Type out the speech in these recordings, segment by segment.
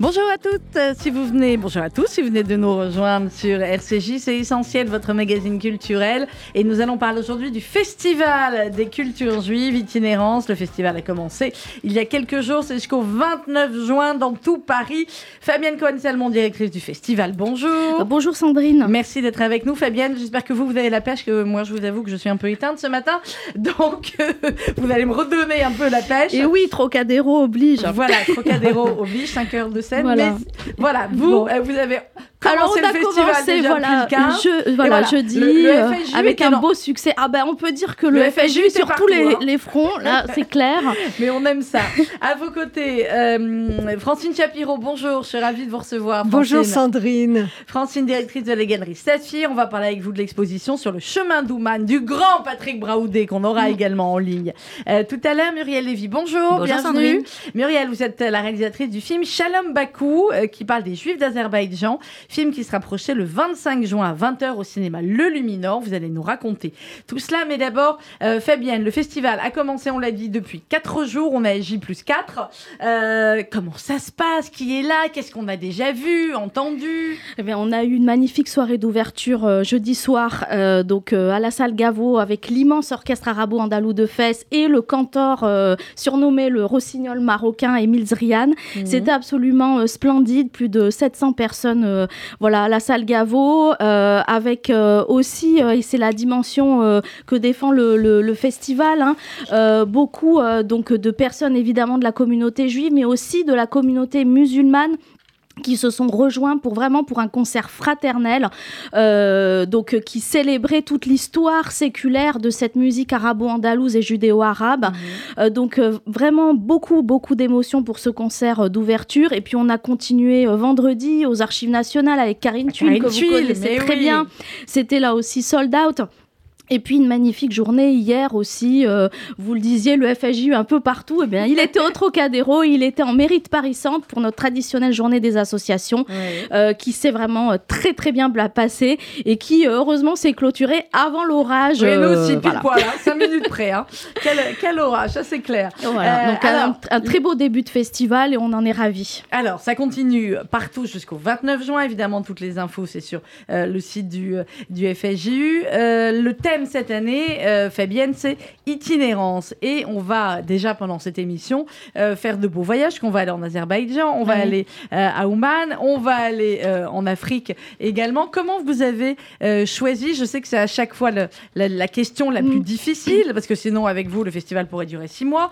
Bonjour à toutes, euh, si vous venez, bonjour à tous, si vous venez de nous rejoindre sur RCJ, c'est essentiel, votre magazine culturel. Et nous allons parler aujourd'hui du Festival des cultures juives, itinérance. Le festival a commencé il y a quelques jours, c'est jusqu'au 29 juin dans tout Paris. Fabienne Cohen-Salmon, directrice du festival, bonjour. bonjour Sandrine. Merci d'être avec nous, Fabienne. J'espère que vous, vous avez la pêche, que moi, je vous avoue que je suis un peu éteinte ce matin. Donc, vous allez me redonner un peu la pêche. Et oui, Trocadéro oblige. Voilà, Trocadéro oblige, 5 heures de voilà. voilà, vous, euh, vous avez alors on a commencé voilà, je, voilà, jeudi euh, avec un beau succès. Ah ben on peut dire que le, FSU sur tous les, hein. les, fronts, là c'est clair. Mais on aime ça. À vos côtés, euh, Francine Chapiro, bonjour, je suis ravie de vous recevoir. Bonjour Sandrine. Francine, directrice de la galerie Saphir. On va parler avec vous de l'exposition sur le chemin d'Ouman du grand Patrick Braoudé qu'on aura mm. également en ligne. Euh, tout à l'heure, Muriel Lévy, bonjour, bonjour bienvenue. Sandrine. Muriel, vous êtes la réalisatrice du film Shalom Bakou qui parle des Juifs d'Azerbaïdjan. Film qui sera projeté le 25 juin à 20h au cinéma Le Luminor. Vous allez nous raconter tout cela. Mais d'abord, euh, Fabienne, le festival a commencé, on l'a dit, depuis 4 jours. On a J plus 4. Euh, comment ça se passe? Qui est là? Qu'est-ce qu'on a déjà vu, entendu? Eh bien, On a eu une magnifique soirée d'ouverture euh, jeudi soir donc, à la salle Gaveau avec l'immense orchestre arabo-andalou de Fès et le cantor surnommé le rossignol marocain Émile Zrian. Mhm. C'était absolument splendide. Plus de 700 personnes voilà, la, salle Gaveau, euh, avec euh, aussi, euh, et c'est la dimension que défend le, festival, hein, beaucoup donc de personnes évidemment de la communauté juive, mais aussi de la communauté musulmane qui se sont rejoints pour vraiment pour un concert fraternel, euh, donc euh, qui célébrait toute l'histoire séculaire de cette musique arabo-andalouse et judéo-arabe. Mhm. Euh, donc vraiment beaucoup beaucoup d'émotions pour ce concert d'ouverture. Et puis on a continué vendredi aux Archives nationales avec Karine Tuile que vous connaissez très bien. C'était là aussi sold out. Et puis une magnifique journée hier aussi, euh, vous le disiez, le FSJ un peu partout. Eh bien, il était au Trocadéro, il était en mérite Paris Centre pour notre traditionnelle journée des associations, euh, qui s'est vraiment euh, très très bien passée et qui heureusement s'est clôturée avant l'orage. Oui, nous aussi, pile poil, 5 hein, minutes près. Hein. Quel, quel, orage, ça c'est clair. Voilà, donc alors, un, très beau début de festival et on en est ravis. Alors, ça continue partout jusqu'au 29 juin, évidemment, toutes les infos, c'est sur le site du, du FSJU. le thème cette année, euh, Fabienne, c'est itinérance. Et on va déjà pendant cette émission euh, faire de beaux voyages, qu'on va aller en Azerbaïdjan, on va aller euh, à Ouman, on va aller en Afrique également. Comment vous avez choisi Je sais que c'est à chaque fois la, question la plus mm. difficile, parce que sinon avec vous, le festival pourrait durer six mois.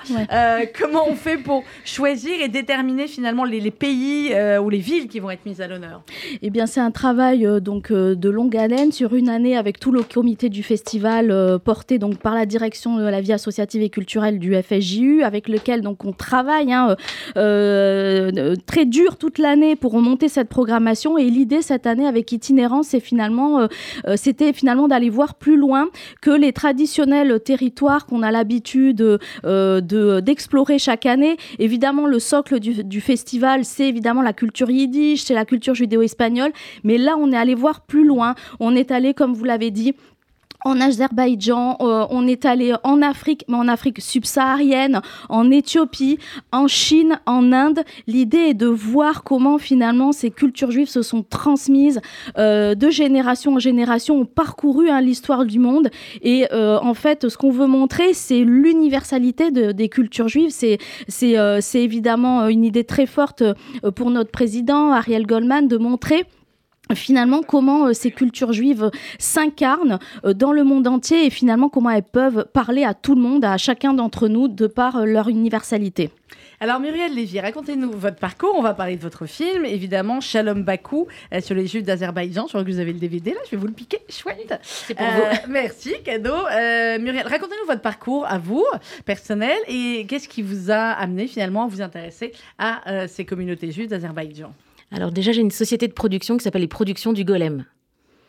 comment on fait pour choisir et déterminer finalement les, les pays ou les villes qui vont être mises à l'honneur? Eh bien, c'est un travail donc de longue haleine sur une année avec tout le comité du festival euh, porté donc par la direction de la vie associative et culturelle du FSJU, avec lequel donc on travaille hein, euh, euh, très dur toute l'année pour remonter cette programmation. Et l'idée cette année avec Itinérance, c'est finalement, c'était finalement d'aller voir plus loin que les traditionnels territoires qu'on a l'habitude de, d'explorer chaque année. Évidemment, le socle du, du festival, c'est évidemment la culture yiddish, c'est la culture judéo-espagnole. Mais là, on est allé voir plus loin. On est allé, comme vous l'avez dit, en Azerbaïdjan, euh, on est allé en Afrique, mais en Afrique subsaharienne, en Éthiopie, en Chine, en Inde. L'idée est de voir comment finalement ces cultures juives se sont transmises euh, de génération en génération, ont parcouru hein, l'histoire du monde. Et euh, en fait, ce qu'on veut montrer, c'est l'universalité des cultures juives. C'est c'est évidemment une idée très forte pour notre président Ariel Goldman de montrer finalement comment euh, ces cultures juives s'incarnent euh, dans le monde entier et finalement comment elles peuvent parler à tout le monde, à chacun d'entre nous, de par euh, leur universalité? Alors Muriel Lévy, racontez-nous votre parcours. On va parler de votre film, évidemment, Shalom Bakou, sur les Juifs d'Azerbaïdjan. Je crois que vous avez le DVD là, je vais vous le piquer. Chouette. C'est pour vous. Merci, cadeau. Muriel, racontez-nous votre parcours à vous, personnel, et qu'est-ce qui vous a amené finalement à vous intéresser à ces communautés juives d'Azerbaïdjan? Alors déjà, j'ai une société de production qui s'appelle les Productions du Golem.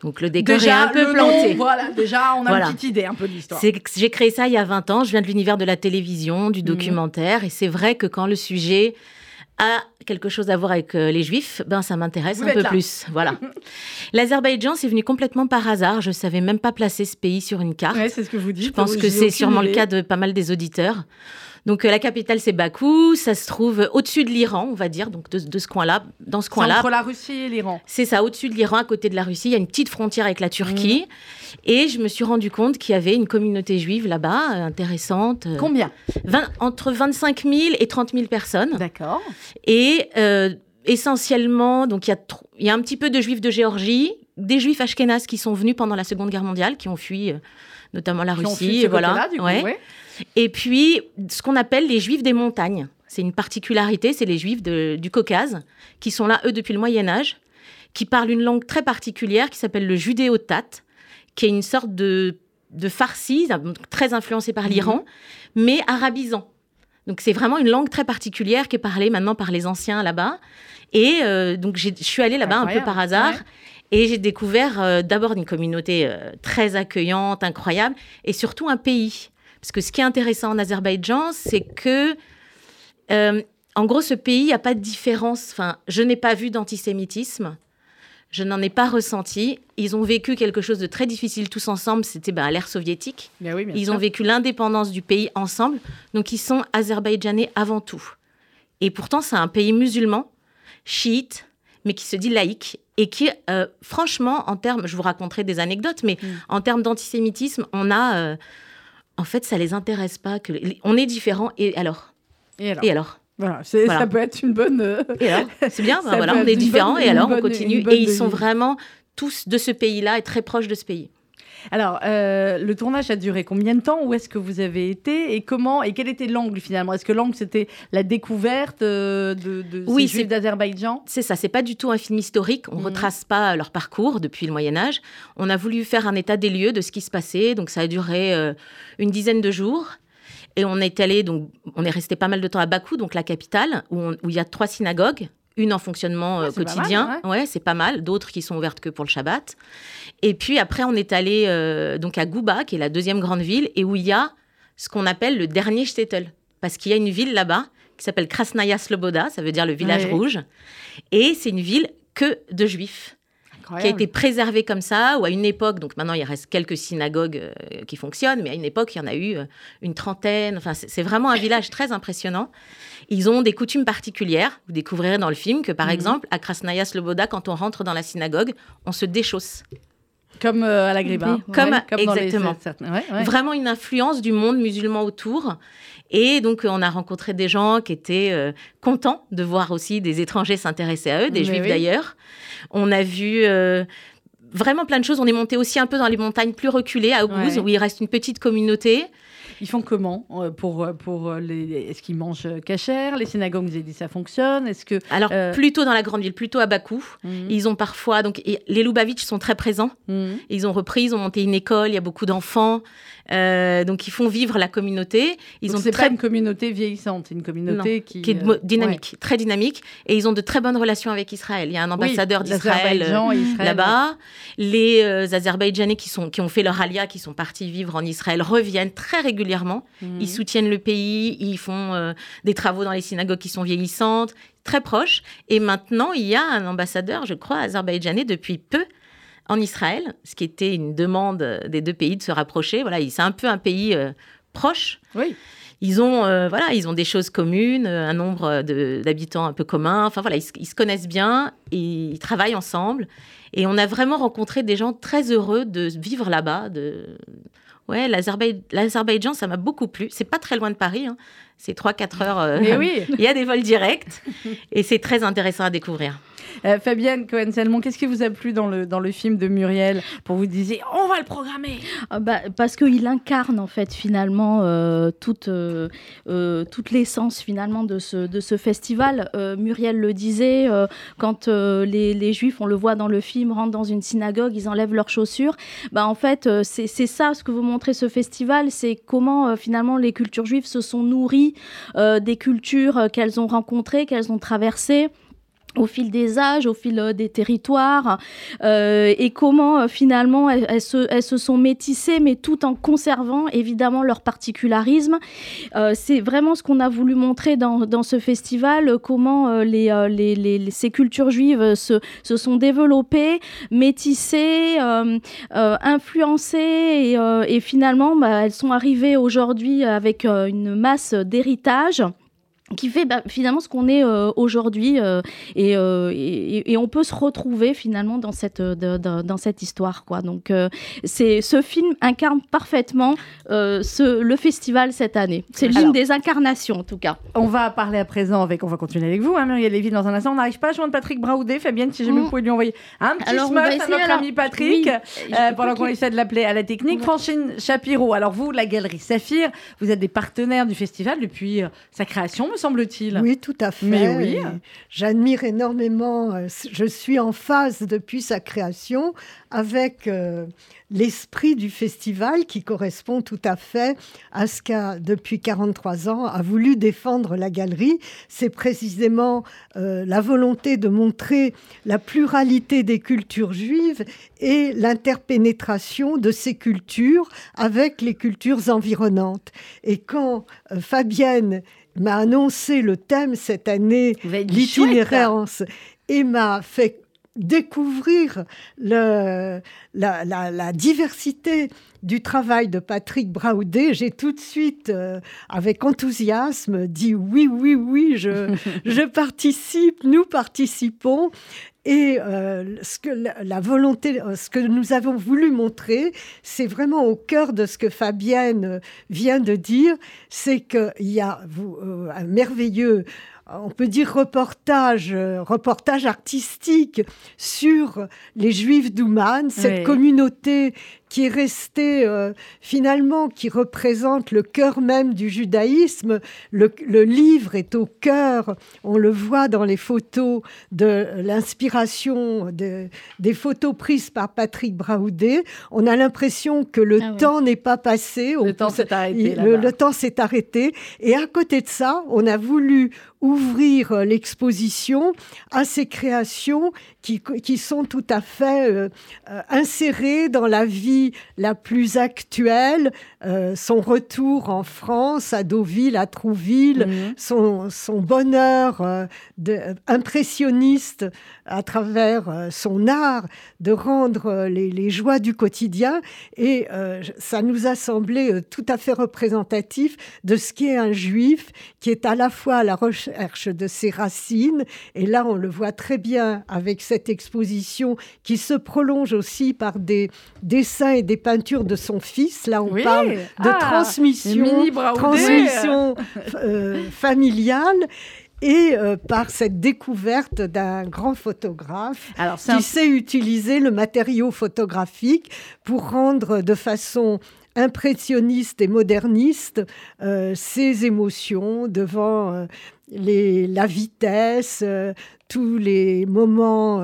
Donc le décor est un peu planté. voilà, déjà on a une petite idée un peu de l'histoire. J'ai créé ça il y a 20 ans, je viens de l'univers de la télévision, du mhm. documentaire, et c'est vrai que quand le sujet a quelque chose à voir avec euh, les juifs, ben ça m'intéresse un peu plus. Voilà. L'Azerbaïdjan, c'est venu complètement par hasard. Je savais même pas placer ce pays sur une carte. c'est ce que vous dites. Je pense que c'est sûrement le cas de pas mal des auditeurs. Donc euh, la capitale c'est Bakou, ça se trouve au-dessus de l'Iran, on va dire, donc de, ce coin-là, dans ce coin-là. Entre la Russie et l'Iran. C'est ça, au-dessus de l'Iran, à côté de la Russie, il y a une petite frontière avec la Turquie. Mmh. Et je me suis rendu compte qu'il y avait une communauté juive là-bas, euh, intéressante. Euh, Combien? Entre 25 000 et 30 000 personnes. D'accord. Et essentiellement, donc il y, a il y a un petit peu de juifs de Géorgie, des juifs ashkénazes qui sont venus pendant la Seconde Guerre mondiale, qui ont fui notamment la Russie. voilà. Du coup, et puis, ce qu'on appelle les juifs des montagnes. C'est une particularité, c'est les juifs du Caucase, qui sont là, eux, depuis le Moyen Âge, qui parlent une langue très particulière qui s'appelle le judéo-tat, qui est une sorte de, de farsi, très influencé par l'Iran, mhm. mais arabisant. Donc c'est vraiment une langue très particulière qui est parlée maintenant par les anciens là-bas. Et euh, donc je suis allée là-bas un peu par hasard. Et j'ai découvert euh, d'abord une communauté euh, très accueillante, incroyable, et surtout un pays. Parce que ce qui est intéressant en Azerbaïdjan, c'est que, euh, en gros, ce pays, n'a pas de différence. Enfin, je n'ai pas vu d'antisémitisme. Je n'en ai pas ressenti. Ils ont vécu quelque chose de très difficile tous ensemble. C'était ben, à l'ère soviétique. ils ont vécu l'indépendance du pays ensemble. Donc, ils sont azerbaïdjanais avant tout. Et pourtant, c'est un pays musulman, chiite, mais qui se dit laïque et qui, euh, franchement, en termes, je vous raconterai des anecdotes, mais mm. en termes d'antisémitisme, on a, euh, en fait, ça les intéresse pas. Que on est différents et alors? Et alors, et alors? Voilà, ça peut être une bonne. Euh, et alors? C'est bien, voilà, on est différents et alors on continue. Et ils sont vraiment tous de ce pays-là et très proches de ce pays. Alors, euh, le tournage a duré combien de temps? Où est-ce que vous avez été? Et comment Et quel était l'angle finalement? Est-ce que l'angle c'était la découverte euh, de, de oui, ces d'Azerbaïdjan? C'est ça. C'est pas du tout un film historique. On ne mhm. retrace pas leur parcours depuis le Moyen Âge. On a voulu faire un état des lieux de ce qui se passait. Donc ça a duré euh, une dizaine de jours. Et on est allé, donc, on est resté pas mal de temps à Bakou, donc la capitale, où il y a trois synagogues une en fonctionnement euh, quotidien. ouais, c'est pas mal. D'autres qui sont ouvertes que pour le Shabbat. Et puis après, on est allé euh, donc à Gouba, qui est la deuxième grande ville, et où il y a ce qu'on appelle le dernier shtetl. Parce qu'il y a une ville là-bas qui s'appelle Krasnaya Sloboda, ça veut dire le village rouge. Et c'est une ville que de juifs qui a été préservé comme ça, ou à une époque, donc maintenant il reste quelques synagogues euh, qui fonctionnent, mais à une époque il y en a eu euh, une trentaine. Enfin, c'est vraiment un village très impressionnant. Ils ont des coutumes particulières. Vous découvrirez dans le film que, par mhm. exemple, à Krasnaya Sloboda, quand on rentre dans la synagogue, on se déchausse. Comme euh, à la Griba. Comme, exactement. Vraiment une influence du monde musulman autour. Et donc, on a rencontré des gens qui étaient contents de voir aussi des étrangers s'intéresser à eux, des juifs d'ailleurs. On a vu euh, vraiment plein de choses. On est monté aussi un peu dans les montagnes plus reculées, à Ogouz, où il reste une petite communauté. Ils font comment euh, pour, euh, pour les... Est-ce qu'ils mangent cachère? Les synagogues, vous avez dit, ça fonctionne Est-ce que Alors, plutôt dans la grande ville, plutôt à Bakou. Mhm. Ils ont parfois... Donc, les Lubavitch sont très présents. Mhm. Ils ont repris, ils ont monté une école, il y a beaucoup d'enfants. Euh, donc ils font vivre la communauté. Ils ont très... pas une communauté vieillissante, c'est une communauté qui, qui, est euh, dynamique, très dynamique, et ils ont de très bonnes relations avec Israël. Il y a un ambassadeur d'Israël euh, là-bas. Les Azerbaïdjanais qui sont qui ont fait leur alia, qui sont partis vivre en Israël, reviennent très régulièrement. Mhm. Ils soutiennent le pays, ils font des travaux dans les synagogues qui sont vieillissantes, très proches. Et maintenant, il y a un ambassadeur, je crois, azerbaïdjanais depuis peu en Israël, ce qui était une demande des deux pays de se rapprocher. Voilà, c'est un peu un pays euh, proche. Oui. Ils ont, euh, voilà, ils ont des choses communes, un nombre d'habitants un peu commun. Enfin voilà, ils, se connaissent bien, ils travaillent ensemble. Et on a vraiment rencontré des gens très heureux de vivre là-bas. De... Ouais, l'Azerbaïdjan, ça m'a beaucoup plu. C'est pas très loin de Paris. Hein. C'est 3-4 heures. Euh, Mais oui. Il y a des vols directs. et c'est très intéressant à découvrir. Euh, Fabienne Cohen-Selmon, qu'est-ce qui vous a plu dans le, dans le film de Muriel pour vous dire on va le programmer? Ah bah, Parce qu'il incarne en fait finalement euh, toute, euh, toute l'essence finalement de ce, de ce festival. Muriel le disait, quand les, les, Juifs, on le voit dans le film, rentrent dans une synagogue, ils enlèvent leurs chaussures. Bah, en fait, c'est ça ce que vous montrez ce festival, c'est comment finalement les cultures juives se sont nourries des cultures qu'elles ont rencontrées, qu'elles ont traversées. Au fil des âges, au fil euh, des territoires, euh, et comment euh, finalement elles, se, sont métissées, mais tout en conservant évidemment leur particularisme. c'est vraiment ce qu'on a voulu montrer dans, ce festival, comment les, ces cultures juives se, sont développées, métissées, influencées, et, et finalement bah, elles sont arrivées aujourd'hui avec une masse d'héritage qui fait bah, finalement ce qu'on est euh, aujourd'hui euh, euh, et, et, on peut se retrouver finalement dans cette, dans cette histoire. Quoi. Donc c'est, ce film incarne parfaitement ce, le festival cette année. C'est l'une des incarnations en tout cas. On va parler à présent avec, on va continuer avec vous, hein, Muriel Lévy, dans un instant. On n'arrive pas à joindre Patrick Braoudet. Fabienne, si jamais mmh. vous pouvez lui envoyer un petit alors, à notre ami Patrick pendant qu'on essaie de l'appeler à la technique. Franchine Shapiro, alors vous, la galerie Saphir, vous êtes des partenaires du festival depuis sa création, semble-t-il. Oui, tout à fait. Mais oui. J'admire énormément. Euh, je suis en phase depuis sa création avec euh, l'esprit du festival qui correspond tout à fait à ce qu'a, depuis 43 ans, a voulu défendre la galerie. C'est précisément euh, la volonté de montrer la pluralité des cultures juives et l'interpénétration de ces cultures avec les cultures environnantes. Et quand Fabienne m'a annoncé le thème cette année, l'itinérance, et m'a fait découvrir le, la, diversité du travail de Patrick Braoudet, j'ai tout de suite, euh, avec enthousiasme, dit oui, oui, oui, je, je participe, nous participons. Et euh, ce que la, volonté, euh, ce que nous avons voulu montrer, c'est vraiment au cœur de ce que Fabienne vient de dire, c'est qu'il y a un merveilleux on peut dire reportage, euh, reportage artistique sur les Juifs d'Ouman, cette communauté qui est resté euh, finalement, qui représente le cœur même du judaïsme. Le, livre est au cœur, on le voit dans les photos de l'inspiration des photos prises par Patrick Braoudet. On a l'impression que le ah temps n'est pas passé. Le temps s'est arrêté. le temps s'est arrêté. Et à côté de ça, on a voulu ouvrir euh, l'exposition à ces créations qui, qui, sont tout à fait euh, euh, insérées dans la vie la plus actuelle, son retour en France, à Deauville, à Trouville, son, son, bonheur de, impressionniste à travers son art de rendre les, les, joies du quotidien. Et ça nous a semblé tout à fait représentatif de ce qu'est un juif qui est à la fois à la recherche de ses racines. Et là, on le voit très bien avec cette exposition qui se prolonge aussi par des dessins et des peintures de son fils. Là, on parle de ah, transmission, transmission euh, familiale et euh, par cette découverte d'un grand photographe qui sait utiliser le matériau photographique pour rendre de façon impressionniste et moderniste euh, ses émotions devant euh, les, la vitesse, tous les moments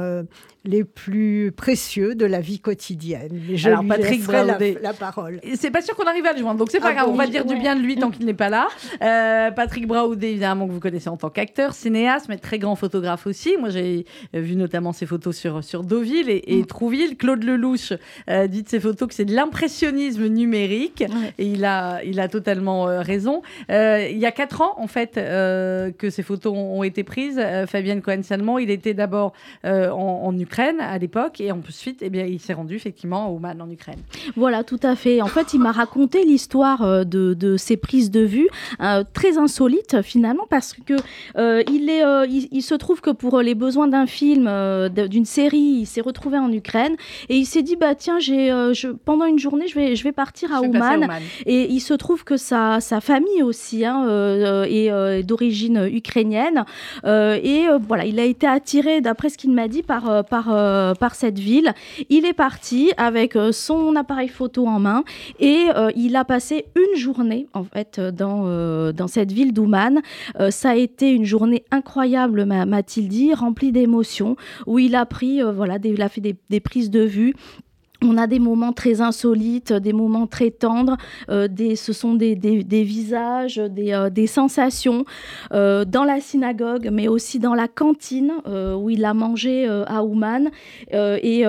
les plus précieux de la vie quotidienne. je Alors, Patrick Braoudet, la, parole. C'est pas sûr qu'on arrive à le joindre, donc c'est pas ah grave, on va dire du bien de lui tant qu'il n'est pas là. Euh, Patrick Braoudet, évidemment, que vous connaissez en tant qu'acteur, cinéaste, mais très grand photographe aussi. Moi, j'ai vu notamment ses photos sur, sur Deauville et, mm. Trouville. Claude Lelouch euh, dit de ses photos que c'est de l'impressionnisme numérique, et il a, il a totalement euh, raison. il y a quatre ans, en fait, que ces photos ont, été prises. Fabienne Il était d'abord en, en Ukraine à l'époque et ensuite eh bien, il s'est rendu effectivement au Ouman en Ukraine. Voilà, tout à fait. En fait, il m'a raconté l'histoire euh, de, de, ces prises de vue, euh, très insolite finalement, parce que euh, il, est, il, se trouve que pour les besoins d'un film, d'une série, il s'est retrouvé en Ukraine et il s'est dit bah tiens, j'ai, pendant une journée, je vais, je vais partir à Ouman. Et il se trouve que sa, sa famille aussi hein, est d'origine ukrainienne et voilà, il a été attiré, d'après ce qu'il m'a dit, par, par euh, par, cette ville. Il est parti avec euh, son appareil photo en main et euh, il a passé une journée en fait dans, dans cette ville d'Ouman. ça a été une journée incroyable, m'a-t-il dit, remplie d'émotions, où il a pris, voilà, il a fait des, des prises de vue on a des moments très insolites, des moments très tendres, euh, des, ce sont des, des, visages, des, euh, des sensations euh, dans la synagogue, mais aussi dans la cantine où il a mangé à Ouman. et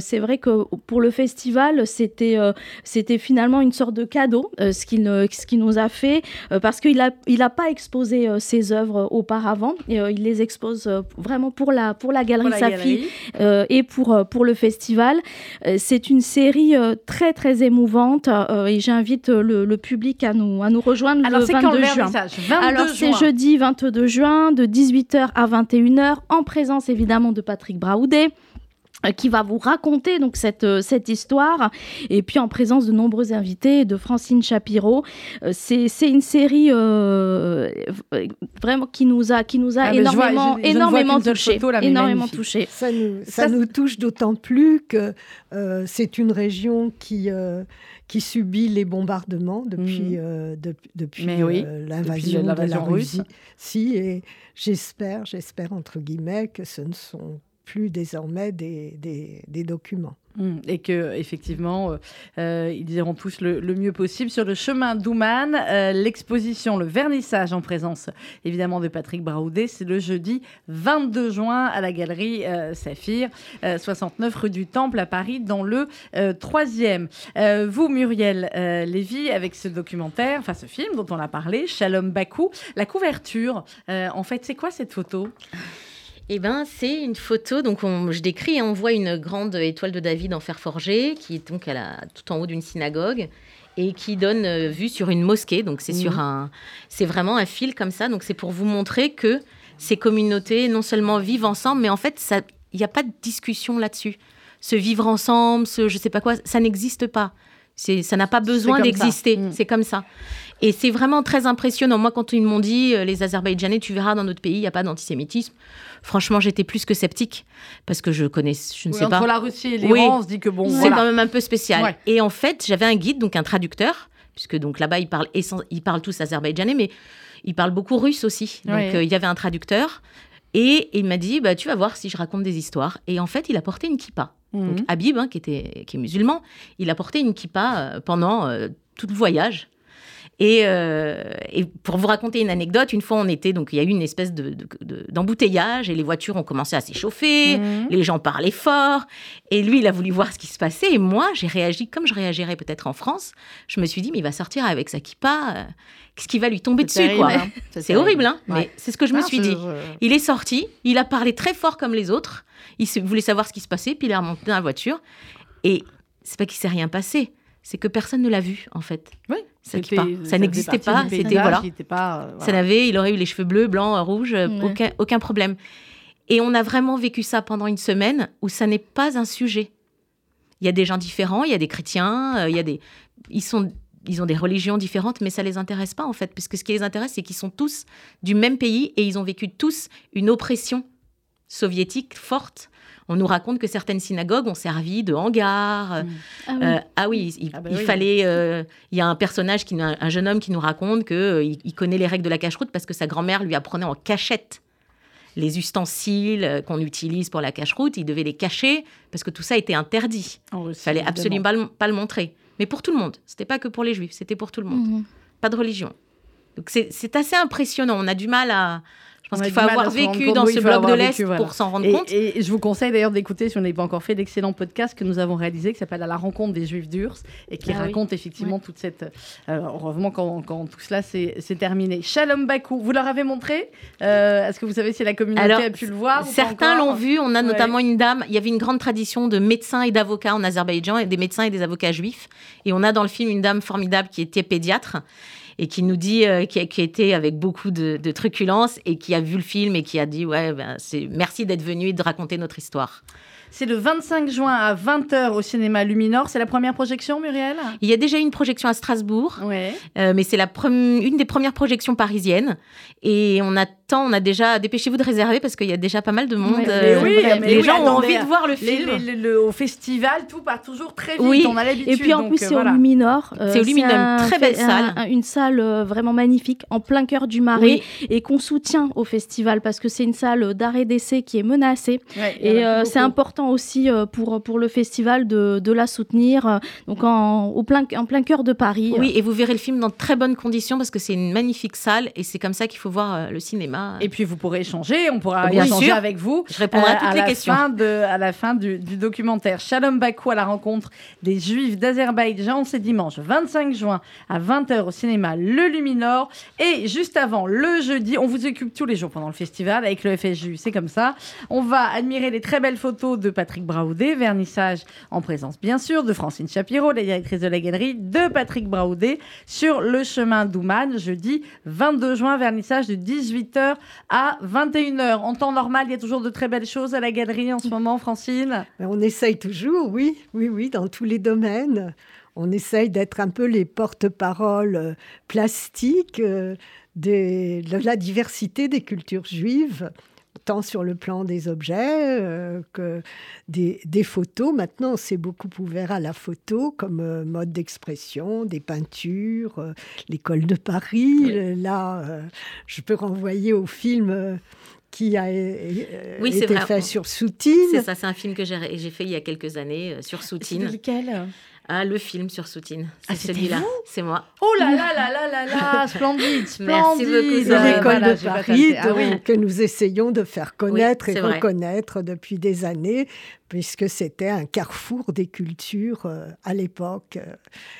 c'est vrai que pour le festival, c'était c'était finalement une sorte de cadeau, ce qu'il nous a fait, parce qu'il n'a il a pas exposé ses œuvres auparavant, il les expose vraiment pour la, pour la galerie Safi et pour, pour le festival c'est une série euh, très très émouvante euh, et j'invite euh, le, public à nous, à nous rejoindre Alors le 22 juin. Alors c'est jeudi 22 juin de 18h à 21h en présence évidemment de Patrick Braoudet. Euh, qui va vous raconter donc cette, euh, cette histoire et puis en présence de nombreux invités de Francine Shapiro euh, c'est une série vraiment qui nous a qui nous a énormément énormément touché énormément touché ça nous ça, nous touche d'autant plus que c'est une région qui qui subit les bombardements depuis, mmh. depuis l'invasion de la Russie. Si, et j'espère, j'espère entre guillemets que ce ne sont plus désormais des, documents. Mmh. Et que effectivement, euh, euh, ils iront tous le, mieux possible sur le chemin d'Ouman. Euh, l'exposition, le vernissage en présence évidemment de Patrick Braoudet, c'est le jeudi 22 juin à la galerie Saphir, 69 rue du Temple à Paris, dans le troisième. vous, Muriel Lévy, avec ce documentaire, enfin ce film dont on a parlé, Shalom Bakou, la couverture, en fait, c'est quoi cette photo? Eh ben, c'est une photo. Donc, je décris et on voit une grande étoile de David en fer forgé qui est donc à tout en haut d'une synagogue et qui donne euh, vue sur une mosquée. Donc, c'est sur mhm. un, c'est vraiment un fil comme ça. Donc, c'est pour vous montrer que ces communautés non seulement vivent ensemble, mais en fait, il n'y a pas de discussion là-dessus. Se vivre ensemble, ce je sais pas quoi, ça n'existe pas. Ça n'a pas besoin d'exister. Mm. C'est comme ça. Et c'est vraiment très impressionnant. Moi, quand ils m'ont dit, euh, les Azerbaïdjanais, tu verras dans notre pays, il n'y a pas d'antisémitisme. Franchement, j'étais plus que sceptique parce que je connais, je ne sais pas. Entre la Russie et l'Iran, on se dit que bon, c'est quand même un peu spécial. Et en fait, j'avais un guide, donc un traducteur, puisque donc là-bas ils parlent, ils parlent tous azerbaïdjanais, mais ils parlent beaucoup russe aussi. Donc euh, il y avait un traducteur. Et il m'a dit, bah, tu vas voir si je raconte des histoires. Et en fait, il a porté une kippa. Donc mhm. Habib, hein, qui, était, qui est musulman, il a porté une kippa euh, pendant euh, tout le voyage. Euh, et, pour vous raconter une anecdote, une fois on était, donc il y a eu une espèce d'embouteillage de, et les voitures ont commencé à s'échauffer, mhm. les gens parlaient fort, et lui il a voulu voir ce qui se passait, et moi j'ai réagi comme je réagirais peut-être en France, je me suis dit mais il va sortir avec sa kippa, euh, qu'est-ce qui va lui tomber dessus quoi? hein. C'est horrible, hein. mais c'est ce que je me suis dit. Il est sorti, il a parlé très fort comme les autres, il voulait savoir ce qui se passait, puis il est remonté dans la voiture, et c'est pas qu'il s'est rien passé c'est que personne ne l'a vu en fait. Oui. Ça, ça n'existait pas. C'était voilà. Ça n'avait, il aurait eu les cheveux bleus, blancs, rouges, aucun, aucun problème. Et on a vraiment vécu ça pendant une semaine où ça n'est pas un sujet. Il y a des gens différents, il y a des chrétiens, euh, il y a des, ils sont, ils ont des religions différentes, mais ça les intéresse pas en fait, parce que ce qui les intéresse, c'est qu'ils sont tous du même pays et ils ont vécu tous une oppression soviétique forte on nous raconte que certaines synagogues ont servi de hangar. Mm. Ah, oui. Euh, ah oui, il, ah bah fallait. Euh, il y a un personnage, qui, un, jeune homme qui nous raconte qu'il euh, il connaît les règles de la cache-route parce que sa grand-mère lui apprenait en cachette les ustensiles qu'on utilise pour la cache-route. Il devait les cacher parce que tout ça était interdit. Il fallait absolument pas le, montrer. Mais pour tout le monde. C'était pas que pour les juifs, c'était pour tout le monde. Mhm. Pas de religion. Donc c'est assez impressionnant. On a du mal à, pense qu'il faut avoir vécu dans ce bloc de l'Est pour s'en rendre compte. Et je vous conseille d'ailleurs d'écouter, si on n'a pas encore fait, l'excellent podcast que nous avons réalisé qui s'appelle À la rencontre des Juifs d'Urs et qui ah raconte effectivement toute cette. Euh, heureusement, quand, quand, tout cela s'est terminé. Shalom Bakou, vous leur avez montré euh, Est-ce que vous savez si la communauté a pu le voir Certains l'ont vu. On a notamment une dame. Il y avait une grande tradition de médecins et d'avocats en Azerbaïdjan, et des médecins et des avocats juifs. Et on a dans le film une dame formidable qui était pédiatre et qui nous dit, euh, qui, a, qui, était avec beaucoup de, truculence et qui a vu le film et qui a dit, ouais, ben, c'est merci d'être venu et de raconter notre histoire. C'est le 25 juin à 20h au cinéma Luminor. C'est la première projection, Muriel? Il y a déjà eu une projection à Strasbourg, ouais. Euh, mais c'est la une des premières projections parisiennes. Et on a temps, on a déjà dépêchez-vous de réserver parce qu'il y a déjà pas mal de monde. Mais euh, oui, les mais oui, gens ont envie de voir le Les- film. les- le- au festival, tout part toujours très vite. Oui, On a l'habitude. Et puis en plus, c'est voilà. au Luminor. Euh, C'est au Luminor, une un très fait- belle salle. un- une salle euh, vraiment magnifique, en plein cœur du Marais, et qu'on soutient au festival parce que c'est une salle d'arrêt d'essai qui est menacée. Ouais, Et euh, c'est beaucoup. Important aussi euh, pour, pour le festival de, de la soutenir. euh, Donc en, au plein, en plein cœur de Paris. Oui, et vous verrez le film dans de très bonnes conditions parce que c'est une magnifique salle et c'est comme ça qu'il faut voir euh, le cinéma. Et puis vous pourrez échanger, on pourra Bien échanger sûr. avec vous. je répondrai à toutes les la questions. Fin de, à la fin du, du documentaire. Shalom Bakou à la rencontre des Juifs d'Azerbaïdjan, c'est dimanche 25 juin à 20h au cinéma Le Luminor. Et juste avant, le jeudi, on vous occupe tous les jours pendant le festival avec le FSJU, c'est comme ça. On va admirer les très belles photos de Patrick Braoudet, vernissage en présence bien sûr de Francine Shapiro, la directrice de la galerie, de Patrick Braoudet sur le chemin d'Ouman, jeudi 22 juin, vernissage de 18h à 21h. En temps normal, il y a toujours de très belles choses à la galerie en ce moment, Francine. Mais On essaye toujours, oui, oui, oui, dans tous les domaines. On essaye d'être un peu les porte-paroles euh, plastiques euh, de la diversité des cultures juives, tant sur le plan des objets euh, que des, des photos. Maintenant, c'est beaucoup ouvert à la photo comme euh, mode d'expression, des peintures, euh, l'école de Paris. Là, je peux renvoyer au film. qui a Oui, été vrai. fait sur Soutine. C'est ça, c'est un film que j'ai fait il y a quelques années sur Soutine. lequel? Ah, le film sur Soutine. Ah, C'est celui-là. vous C'est moi. Oh là là là là là là, splendide, splendide. Merci beaucoup, l'école voilà, de Paris. Ah oui. que nous essayons de faire connaître Oui, et vrai. reconnaître depuis des années, puisque c'était un carrefour des cultures euh, à l'époque. euh,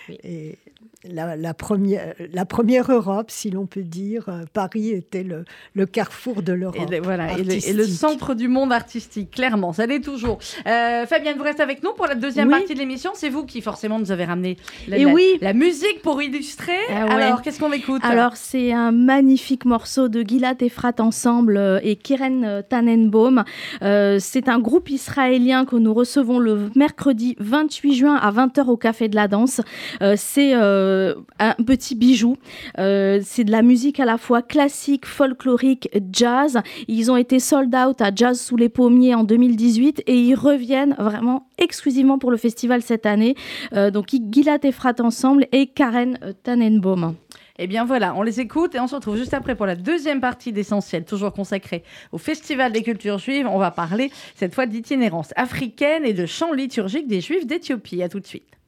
Oui. Et la, la première, la première Europe, si l'on peut dire, euh, Paris était le, le carrefour de Et l'Europe. le, voilà, et le, et centre du monde artistique, clairement, ça l'est toujours. Euh, Fabienne, vous restez avec nous pour la deuxième Oui. partie de l'émission. C'est vous qui, forcément, nous avez ramené la, Et la- oui. la musique pour illustrer. Ah ouais. Alors, qu'est-ce qu'on écoute? Alors, c'est un magnifique morceau de Gilad Efrat Ensemble euh, et Kiren euh, Tannenbaum. Euh, c'est un groupe israélien que nous recevons le mercredi 28 juin à 20h au Café de la Danse. Euh, c'est euh, un petit bijou. Euh, c'est de la musique à la fois classique, folklorique, jazz. Ils ont été sold out à Jazz sous les pommiers en 2018 et ils reviennent vraiment exclusivement pour le festival cette année. Euh, donc, Gilad Efrat Ensemble et Karen euh, Tannenbaum. Eh bien voilà, on les écoute et on se retrouve juste après pour la deuxième partie d'Essentiel, toujours consacrée au Festival des cultures juives. On va parler cette fois d'itinérance africaine et de chant liturgique des juifs d'Éthiopie. À tout de suite.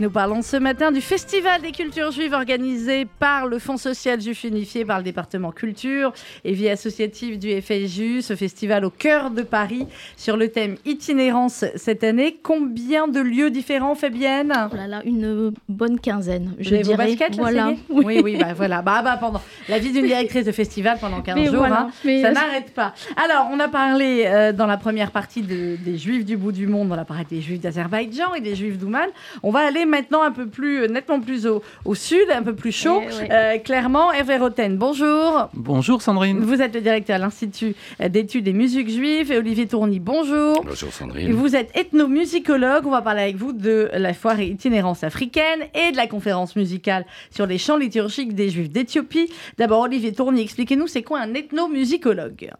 Nous parlons ce matin du Festival des cultures juives organisé par le Fonds social juif unifié par le département culture et vie associative du FSJU. Ce festival au cœur de Paris sur le thème itinérance cette année. Combien de lieux différents, Fabienne? Oh là là, une bonne quinzaine, je Vous avez vos dirais. baskets, là, voilà. est Oui, oui, bah voilà. Bah, bah, pendant la vie d'une directrice de festival pendant 15 Mais jours, voilà, hein, mais- ça n'arrête pas. Alors, on a parlé euh, dans la première partie de- des Juifs du bout du monde, on a parlé des Juifs d'Azerbaïdjan et des Juifs d'Ouman. On va aller maintenant un peu plus, euh, nettement plus au, au sud, un peu plus chaud. Eh ouais. Euh, clairement, Hervé Roten, bonjour. Bonjour Sandrine. Vous êtes le directeur à l'Institut d'études et musiques juives. Et Olivier Tourny, bonjour. Bonjour Sandrine. Vous êtes ethnomusicologue. On va parler avec vous de la foire itinérance africaine et de la conférence musicale sur les chants liturgiques des Juifs d'Éthiopie. D'abord, Olivier Tourny, expliquez-nous, c'est quoi un ethnomusicologue?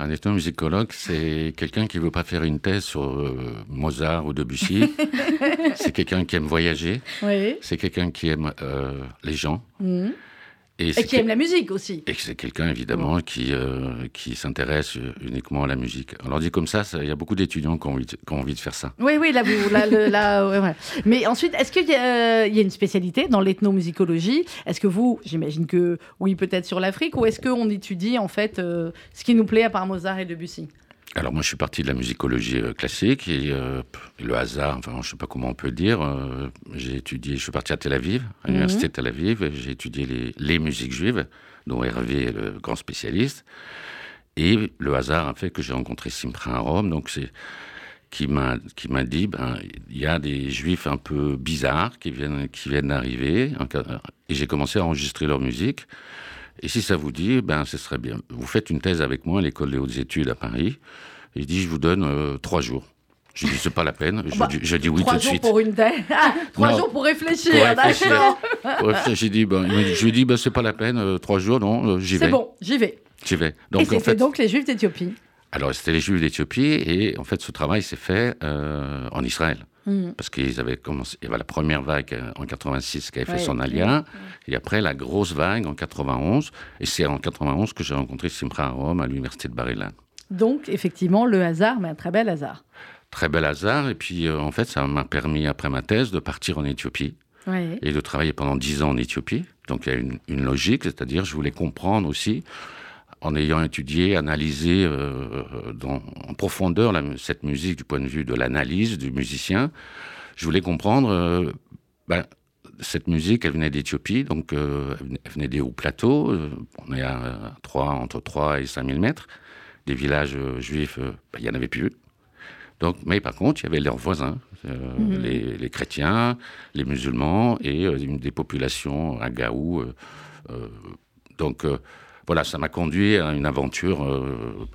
Un ethnomusicologue, c'est quelqu'un qui ne veut pas faire une thèse sur euh, Mozart ou Debussy. c'est quelqu'un qui aime voyager. Oui. C'est quelqu'un qui aime euh, les gens. Mhm. Et, qui aime la musique aussi. et c'est quelqu'un, évidemment, qui, euh, qui s'intéresse uniquement à la musique. Alors, dit comme ça, il y a beaucoup d'étudiants qui ont, envie de- qui ont envie de faire ça. Oui, oui, là, vous, là, le- là, ouais, ouais. Mais ensuite, est-ce qu'il y, a- il y a une spécialité dans l'ethnomusicologie? Est-ce que vous, j'imagine que oui, peut-être sur l'Afrique, ou est-ce qu'on étudie en fait euh, ce qui nous plaît à part Mozart et Debussy? Alors, moi, je suis parti de la musicologie euh, classique et euh, le hasard, enfin, je ne sais pas comment on peut le dire. euh, j'ai étudié, je suis parti à Tel Aviv, à Mhm. l'université de Tel Aviv, j'ai étudié les, les musiques juives, dont Hervé est le grand spécialiste. Et le hasard a fait que j'ai rencontré Simcha à Rome, donc c'est qui m'a qui m'a dit ben il y a des juifs un peu bizarres qui viennent qui viennent d'arriver et j'ai commencé à enregistrer leur musique et si ça vous dit ben ce serait bien vous faites une thèse avec moi à l'école des hautes études à Paris et il dit je vous donne euh, trois jours je dis c'est pas la peine je, Bah, dis, je dis oui Trois tout de jours suite pour une thèse. Ah, trois Non. jours pour réfléchir. Pour réfléchir. dit ben, je lui dit ben c'est pas la peine euh, trois jours non euh, j'y C'est vais bon, j'y vais. j'y vais et donc en c'était fait donc les Juifs d'Éthiopie. alors c'était les juifs d'Éthiopie et en fait ce travail s'est fait en Israël Mhm. parce qu'ils avaient commencé, il y avait la première vague euh, en 86 qui avait fait Ouais, son alia, et après la grosse vague en 91, et c'est en 91 que j'ai rencontré Simcha à Rome à l'université de Bar-Ilan. Donc, effectivement, le hasard, mais un très bel hasard. Très bel hasard, et puis euh, en fait ça m'a permis après ma thèse de partir en Éthiopie Ouais. et de travailler pendant 10 ans en Éthiopie. Donc il y a une, une logique, c'est-à-dire je voulais comprendre aussi, en ayant étudié, analysé euh, dans, en profondeur la- cette musique du point de vue de l'analyse du musicien, je voulais comprendre, euh, ben, cette musique, elle venait d'Éthiopie, donc euh, elle venait- des hauts plateaux, on est à 3, entre 3 et 5 000 mètres, des villages juifs, ben, il n'y en avait plus. Donc, mais par contre, il y avait leurs voisins, euh, Mhm. les, les chrétiens, les musulmans et euh, une des populations à Gaou. euh, donc, voilà, ça m'a conduit à une aventure. euh,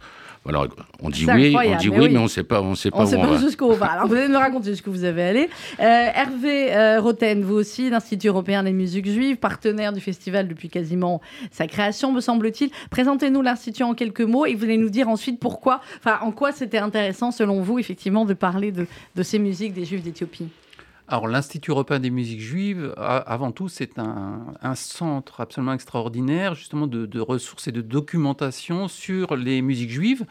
voilà, on dit oui, on dit mais oui, mais on ne sait pas, on sait pas On où ne sait on pas va. jusqu'où on va. Alors, vous allez nous raconter jusqu'où vous avez allé. Euh, Hervé euh, Roten, vous aussi, l'Institut européen des musiques juives, partenaire du festival depuis quasiment sa création, me semble-t-il. Présentez-nous l'Institut en quelques mots et vous allez nous dire ensuite pourquoi, enfin, en quoi c'était intéressant, selon vous, effectivement, de parler de, de ces musiques des Juifs d'Éthiopie. Alors l'Institut européen des musiques juives, avant tout, c'est un, centre absolument extraordinaire, justement de ressources et de documentation sur les musiques juives.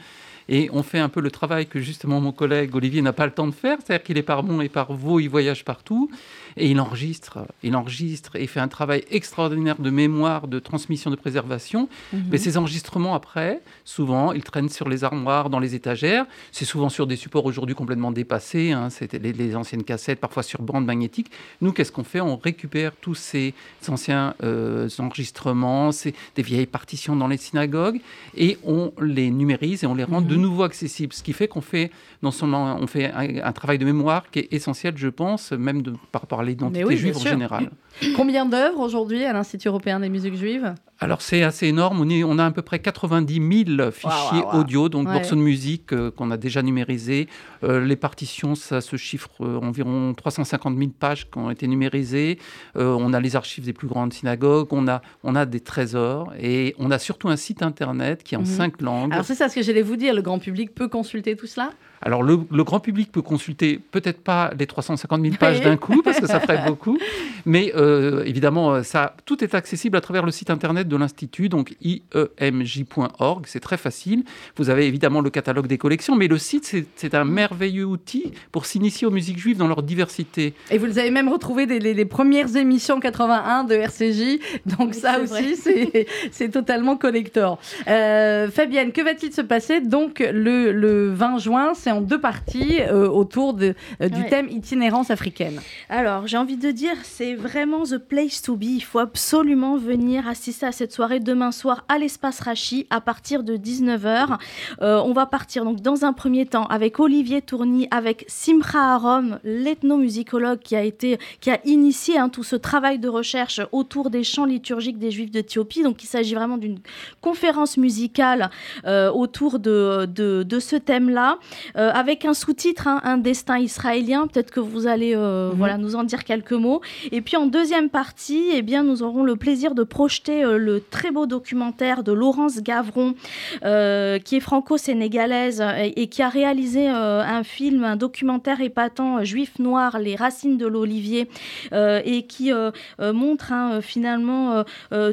Et on fait un peu le travail que justement mon collègue Olivier n'a pas le temps de faire, c'est-à-dire qu'il est par Mont et par Vaux, il voyage partout et il enregistre, il enregistre et fait un travail extraordinaire de mémoire, de transmission, de préservation. Mais ces enregistrements, après, souvent, ils traînent sur les armoires, dans les étagères. C'est souvent sur des supports aujourd'hui complètement dépassés. Hein. C'était les, les anciennes cassettes, parfois sur bande magnétique. Nous, qu'est-ce qu'on fait? On récupère tous ces anciens euh, enregistrements, ces, des vieilles partitions dans les synagogues, et on les numérise et on les rend de nouveau accessibles. Ce qui fait qu'on fait non seulement on fait un, un travail de mémoire qui est essentiel, je pense, même de, par rapport à l'identité oui, juive en général. Combien d'œuvres aujourd'hui à l'Institut européen des musiques juives? Alors c'est assez énorme, on, est, on a à peu près 90 000 fichiers audio, donc Ouais. morceaux de musique euh, qu'on a déjà numérisés. Euh, les partitions, ça se chiffre euh, environ 350 000 pages qui ont été numérisées. Euh, on a les archives des plus grandes synagogues, on a, on a des trésors et on a surtout un site internet qui est en Mhm. cinq langues. Alors c'est ça ce que j'allais vous dire, le grand public peut consulter tout cela? Alors le, grand public peut consulter peut-être pas les 350 000 pages d'un coup, parce que ça ferait beaucoup, mais euh, évidemment, ça, tout est accessible à travers le site internet de l'Institut, donc iemj.org, c'est très facile. Vous avez évidemment le catalogue des collections, mais le site, c'est un merveilleux outil pour s'initier aux musiques juives dans leur diversité. Et vous avez même retrouvé les, premières émissions 81 de RCJ, donc ça aussi, c'est totalement collector. Euh, Fabienne, que va-t-il se passer? Donc le, le 20 juin C'est en deux parties euh, autour de, euh, du thème itinérance africaine. Alors, j'ai envie de dire, c'est vraiment the place to be. Il faut absolument venir assister à cette soirée demain soir à l'espace Rachi à partir de 19h. on va partir donc dans un premier temps avec Olivier Tourny, avec Simcha Arom, l'ethnomusicologue qui a été, qui a initié hein, tout ce travail de recherche autour des chants liturgiques des Juifs d'Éthiopie. Donc, il s'agit vraiment d'une conférence musicale euh, autour de, de, ce thème-là, euh, avec un sous-titre, hein, Un destin israélien. Peut-être que vous allez euh, mhm. voilà, nous en dire quelques mots. Et puis en deuxième partie, eh bien, nous aurons le plaisir de projeter le très beau documentaire de Laurence Gavron, qui est franco-sénégalaise et, qui a réalisé un film, un documentaire épatant, Juif noir, les racines de l'olivier, et qui montre hein, finalement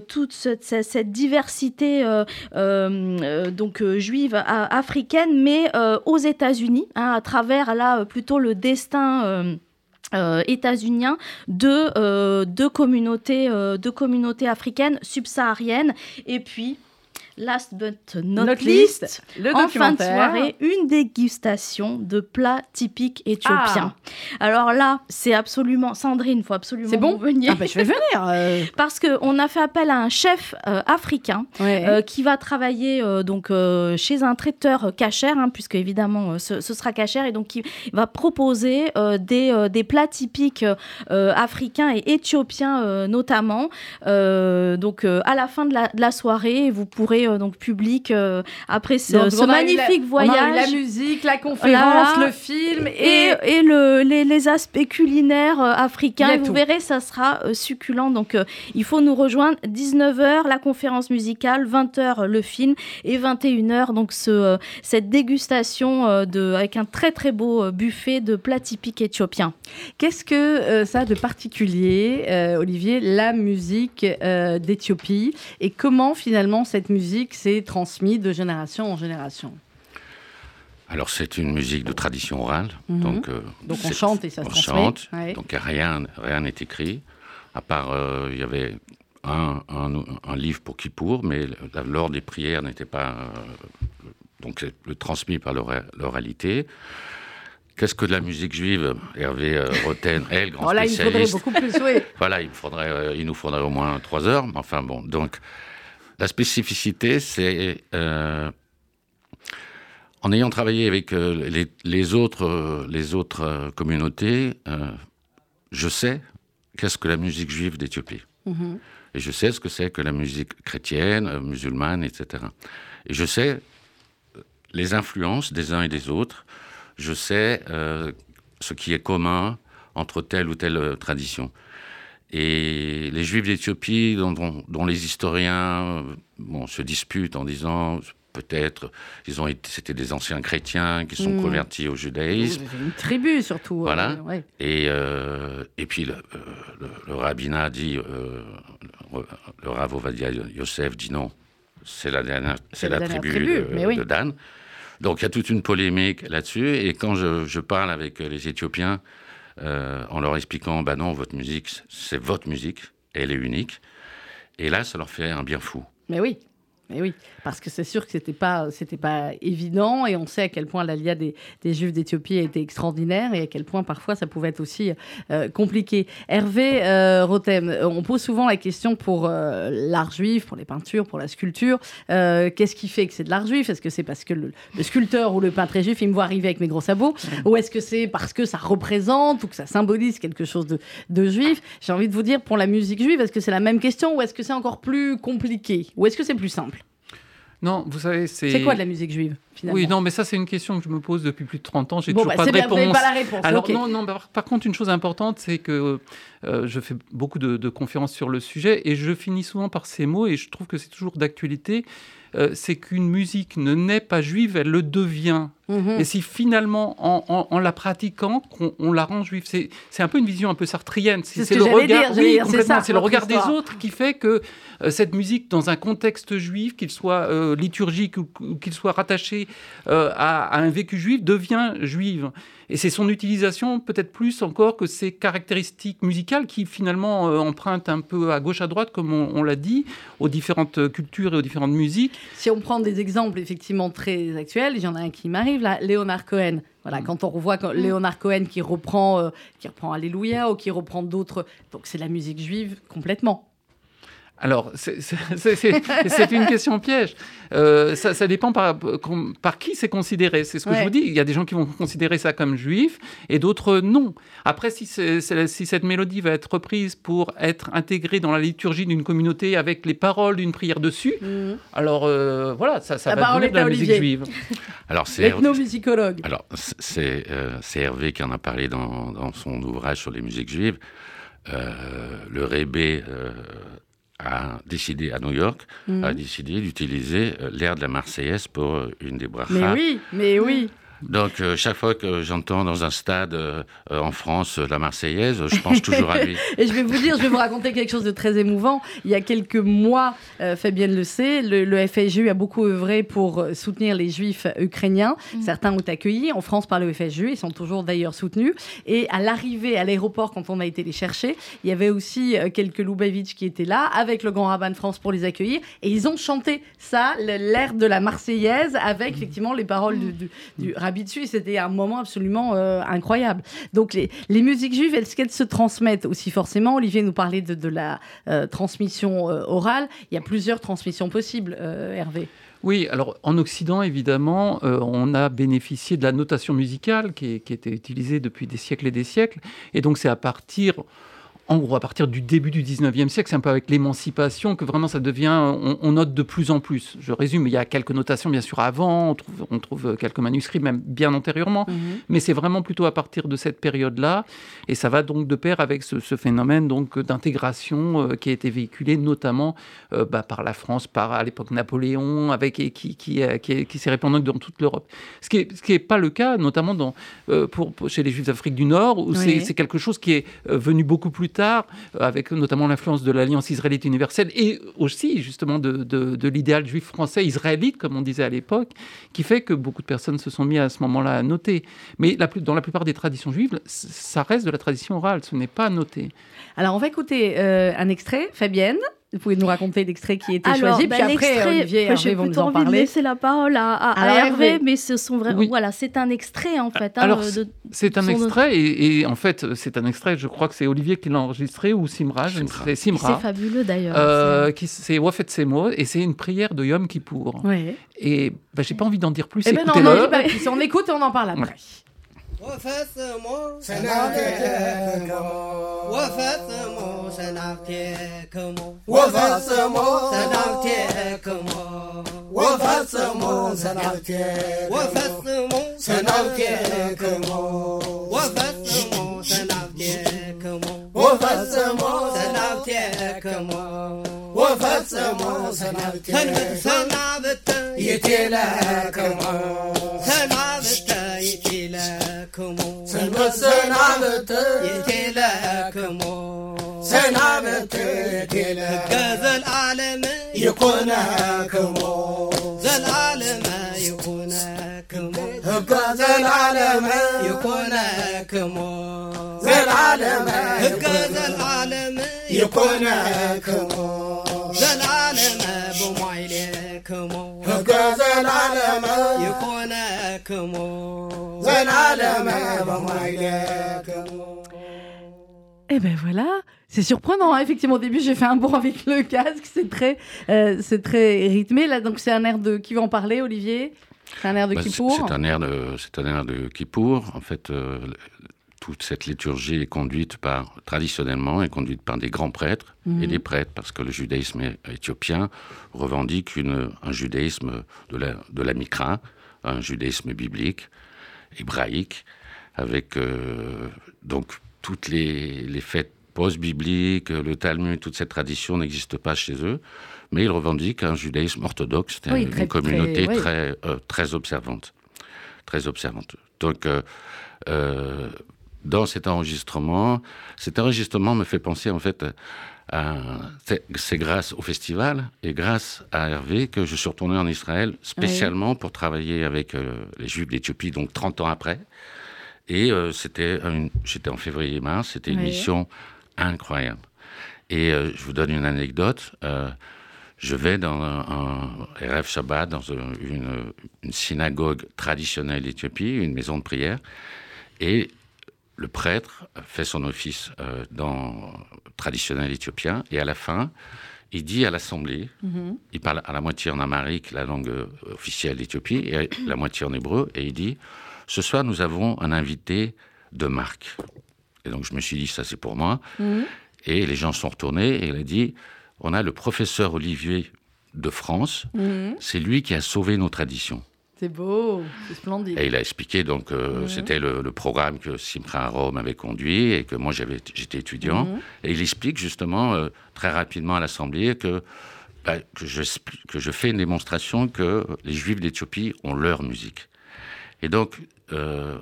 toute cette diversité donc euh, juive africaine, mais euh, aux États-Unis, hein, à travers là plutôt le destin. Euh, états-unien de, de, communautés, de communautés africaines subsahariennes et puis last but not, least, le en fin de soirée, une dégustation de plats typiques éthiopiens. Ah. Alors là, c'est absolument Sandrine, il faut absolument c'est bon venir. Ah bah, je vais venir. Euh. Parce que on a fait appel à un chef euh, africain euh, qui va travailler donc chez un traiteur cachère, hein, puisque évidemment ce, sera cachère, et donc qui va proposer des, des, plats typiques africains et éthiopiens notamment. donc à la fin de la, de la soirée, vous pourrez euh, donc public euh, après ce, magnifique voyage. la musique, la conférence, le film et, et, le, les, aspects culinaires euh, africains. vous verrez, ça sera succulent. Donc il faut nous rejoindre 19h la conférence musicale, 20h le film et 21h donc ce, cette dégustation de, avec un très très beau buffet de plats typiques éthiopiens. Qu'est-ce que ça a de particulier, Olivier, la musique d'Éthiopie? Et comment finalement cette musique s'est transmis de génération en génération alors c'est une musique de tradition orale, mhm. donc, euh, donc on chante et ça se on chante, donc rien rien n'est écrit, à part euh, il y avait un, un, livre pour Kippour, mais l'ordre des prières n'était pas euh, donc le transmis par l'oralité. Qu'est-ce que de la musique juive Hervé Roten, elle, grand oh là, spécialiste. Il faudrait beaucoup plus, oui. voilà, il, faudrait, il nous faudrait au moins trois heures. Enfin bon, donc la spécificité, c'est euh, en ayant travaillé avec euh, les, autres, les autres euh, communautés, je sais qu'est-ce que la musique juive d'Éthiopie. Mm-hmm. Et je sais ce que c'est que la musique chrétienne, musulmane, etc. Et je sais les influences des uns et des autres. Je sais ce qui est commun entre telle ou telle tradition. Et les Juifs d'Éthiopie, dont, les historiens bon, se disputent en disant peut-être ils ont c'était des anciens chrétiens qui sont hmm. convertis au judaïsme. Une tribu surtout. Euh, voilà. et, euh, et puis le, euh, le, rabbinat dit, le Rav Ovadia Yosef dit non, c'est la, dernière, c'est la, tribu, de, Dan. Donc il y a toute une polémique là-dessus. Et quand je, je parle avec les Éthiopiens, euh, en leur expliquant, bah non, votre musique, c'est votre musique, elle est unique. Et là, ça leur fait un bien fou. Mais oui. Mais oui, parce que c'est sûr que c'était pas c'était pas évident et on sait à quel point l'alia des, des Juifs d'Éthiopie a été extraordinaire et à quel point parfois ça pouvait être aussi euh, compliqué. Hervé euh, Rotem, on pose souvent la question pour euh, l'art juif, pour les peintures, pour la sculpture, qu'est-ce qui fait que c'est de l'art juif? Est-ce que c'est parce que le, sculpteur ou le peintre est juif, il me voit arriver avec mes gros sabots, ou est-ce que c'est parce que ça représente ou que ça symbolise quelque chose de, de juif? J'ai envie de vous dire pour la musique juive, est-ce que c'est la même question ou est-ce que c'est encore plus compliqué? Ou est-ce que c'est plus simple? Non, vous savez, c'est. C'est quoi de la musique juive finalement Oui, non, mais ça, c'est une question que je me pose depuis plus de 30 ans. J'ai toujours bah, pas de réponse. pas la réponse. Alors, non, non, par, contre, une chose importante, c'est que euh, je fais beaucoup de, conférences sur le sujet et je finis souvent par ces mots et je trouve que c'est toujours d'actualité. Euh, c'est qu'une musique ne naît pas juive, elle le devient Mhm. et si finalement, en, en- en la pratiquant, on la rend juive. C'est un peu une vision un peu sartrienne. C'est ce dire, oui, complètement. ça, C'est le regard des autres qui fait que euh, cette musique, dans un contexte juif, qu'il soit euh, liturgique ou, ou qu'il soit rattaché euh, à, à un vécu juif, devient juive. Et c'est son utilisation, peut-être plus encore que ses caractéristiques musicales qui finalement empruntent un peu à gauche à droite, comme on, on l'a dit, aux différentes cultures et aux différentes musiques. Si on prend des exemples effectivement très actuels, il y en a un qui m'arrive là, Léonard Cohen. Voilà, quand on revoit quand Léonard Cohen qui reprend, euh, qui reprend Alléluia ou qui reprend d'autres, donc c'est la musique juive complètement. Alors, c'est- une question piège. Euh, ça, ça dépend par, qui c'est considéré. C'est ce que Ouais. je vous dis. Il y a des gens qui vont considérer ça comme juif et d'autres non. Après, si, cette mélodie va être reprise pour être intégrée dans la liturgie d'une communauté avec les paroles d'une prière dessus, alors euh, voilà, ça, ça La va devenir de la musique juive. Alors, c'est L'ethnomusicologue. alors, c'est- euh, c'est Hervé qui en a parlé dans, dans son ouvrage sur les musiques juives. Euh, le Rébé euh, a décidé, à New York, Mhm. a décidé d'utiliser euh, l'air de la Marseillaise pour euh, une des brachas. Mais oui, mais oui. Donc, euh, chaque fois que j'entends dans un stade euh, en France euh, la Marseillaise, je pense toujours à lui. Et je vais vous dire, je vais vous raconter quelque chose de très émouvant. Il y a quelques mois, euh, Fabienne le sait, le, le FSJU a beaucoup œuvré pour euh, soutenir les juifs ukrainiens. Certains ont accueilli en France par le FSJU, ils sont toujours d'ailleurs soutenus. Et à l'arrivée à l'aéroport, quand on a été les chercher, il y avait aussi euh, quelques Lubavitch qui étaient là, avec le grand rabbin de France pour les accueillir. Et ils ont chanté ça, l'air de la Marseillaise, avec effectivement les paroles du, du, du Et C'était un moment absolument euh, incroyable. Donc les, les musiques juives, est-ce qu'elles se transmettent aussi forcément? Olivier nous parlait de, de la euh, transmission euh, orale. Il y a plusieurs transmissions possibles, Hervé. Oui, alors en Occident, évidemment, on a bénéficié de la notation musicale qui, qui était utilisée depuis des siècles et des siècles. Et donc c'est à partir, en gros, à partir du début du 19e siècle, c'est un peu avec l'émancipation que vraiment ça devient, on, on note de plus en plus. Je résume, il y a quelques notations bien sûr avant, on trouve, on trouve quelques manuscrits même bien antérieurement, mais c'est vraiment plutôt à partir de cette période-là. Et ça va donc de pair avec ce, ce phénomène donc d'intégration euh, qui a été véhiculé notamment euh, bah, par la France, par à l'époque Napoléon, avec et qui qui, euh, qui, est- qui s'est répandu dans toute l'Europe. Ce qui est ce qui est pas le cas, notamment dans euh, pour, pour- chez les Juifs d'Afrique du Nord, où c'est Oui. c'est quelque chose qui est euh, venu beaucoup plus tard, euh, avec notamment l'influence de l'Alliance israélite universelle et aussi justement de, l'idéal juif français israélite, comme on disait à l'époque, qui fait que beaucoup de personnes se sont mis à ce moment-là à noter. Mais dans la plupart des traditions juives, ça reste de la tradition orale, ce n'est pas noté. Alors on va écouter euh, un extrait, Fabienne. Vous pouvez nous raconter l'extrait qui a été Alors, choisi, bah, puis après Olivier et j'ai Hervé vont nous plutôt en envie de parler. laisser la parole à, à- Hervé, Hervé. mais ce sont vraiment Oui. voilà, c'est un extrait en fait. hein, C'est un extrait, et, et en fait, c'est un extrait, je crois que c'est Olivier qui l'a enregistré, ou Simra, ne Simra. C'est fabuleux d'ailleurs. Euh, qui c'est Wafet Semo et c'est une prière de Yom Kippour. Ouais. Et bah, j'ai pas envie d'en dire plus. Eh ben non, non, dis pas plus. on écoute et on en parle après. ወፈጽሞ ሰናብቴክሙ ወፈጽሞ ሰናብቴክሙ ወፈጽሞ ሰናብቴክሙ ወፈጽሞ ሰናብቴክሙ ወፈጽሞ ሰናብቴክሙ ወፈጽሞ ሰናብቴክሙ ወፈጽሞ ሰናብቴክሙ ወፈጽሞ ሰናብቴክሙ ሰናብት ይቴለክሙ ሰናብት ኢቲለክሙ ሰናብት ኢቲለክሙ ሰናብት ሕገ ዘለዓለም ይኩነክሙ ዘለዓለም ይኩነክሙ ሕገ ዘለዓለም ይኩነክሙ ዘለዓለም ሕገ ዘለዓለም ይኩነክሙ ዘለዓለም بمعيلكم هكذا العلم يكونكم Eh ben voilà, c'est surprenant. hein. Effectivement, au début, j'ai fait un bond avec le casque. C'est très, euh, c'est très rythmé. Là, donc, c'est un air de. Qui va en parler, Olivier? C'est un air de Bah, Kippour. C'est un air de, c'est un air de Kippour. En fait, euh, toute cette liturgie est conduite par, traditionnellement, est conduite par des grands prêtres Mhm. et des prêtres, parce que le judaïsme éthiopien revendique une, un judaïsme de la, de la Mikra, un judaïsme biblique, hébraïque, avec euh, donc toutes les, les fêtes post-bibliques, le Talmud, toute cette tradition n'existe pas chez eux, mais ils revendiquent un judaïsme orthodoxe, Oui, une très- communauté très- oui. euh, très observante. très observante. Donc, dans cet enregistrement, cet enregistrement me fait penser en fait c'est grâce au festival et grâce à Hervé que je suis retourné en Israël spécialement pour travailler avec les Juifs d'Éthiopie, donc 30 ans après. Et c'était j'étais en février-mars, c'était une mission incroyable. Et euh, je vous donne une anecdote. Euh, je vais dans un, un Shabbat, dans une, synagogue traditionnelle d'Éthiopie, une maison de prière, et le prêtre fait son office euh, dans traditionnel éthiopien, et à la fin, il dit à l'assemblée, mm-hmm. il parle à la moitié en amharique, la langue officielle d'Éthiopie, et la moitié en hébreu, et il dit Ce soir, nous avons un invité de marque. Et donc, je me suis dit Ça, c'est pour moi. Mm-hmm. Et les gens sont retournés et il a dit on a le professeur Olivier de France, mhm. c'est lui qui a sauvé nos traditions. C'est beau, c'est splendide. Et il a expliqué, donc, euh, c'était le, programme que Simcha Rome avait conduit et que moi j'étais étudiant. Mhm. Et il explique justement euh, très rapidement à l'Assemblée que, bah, que, je, que je fais une démonstration que les Juifs d'Éthiopie ont leur musique. Et donc, euh,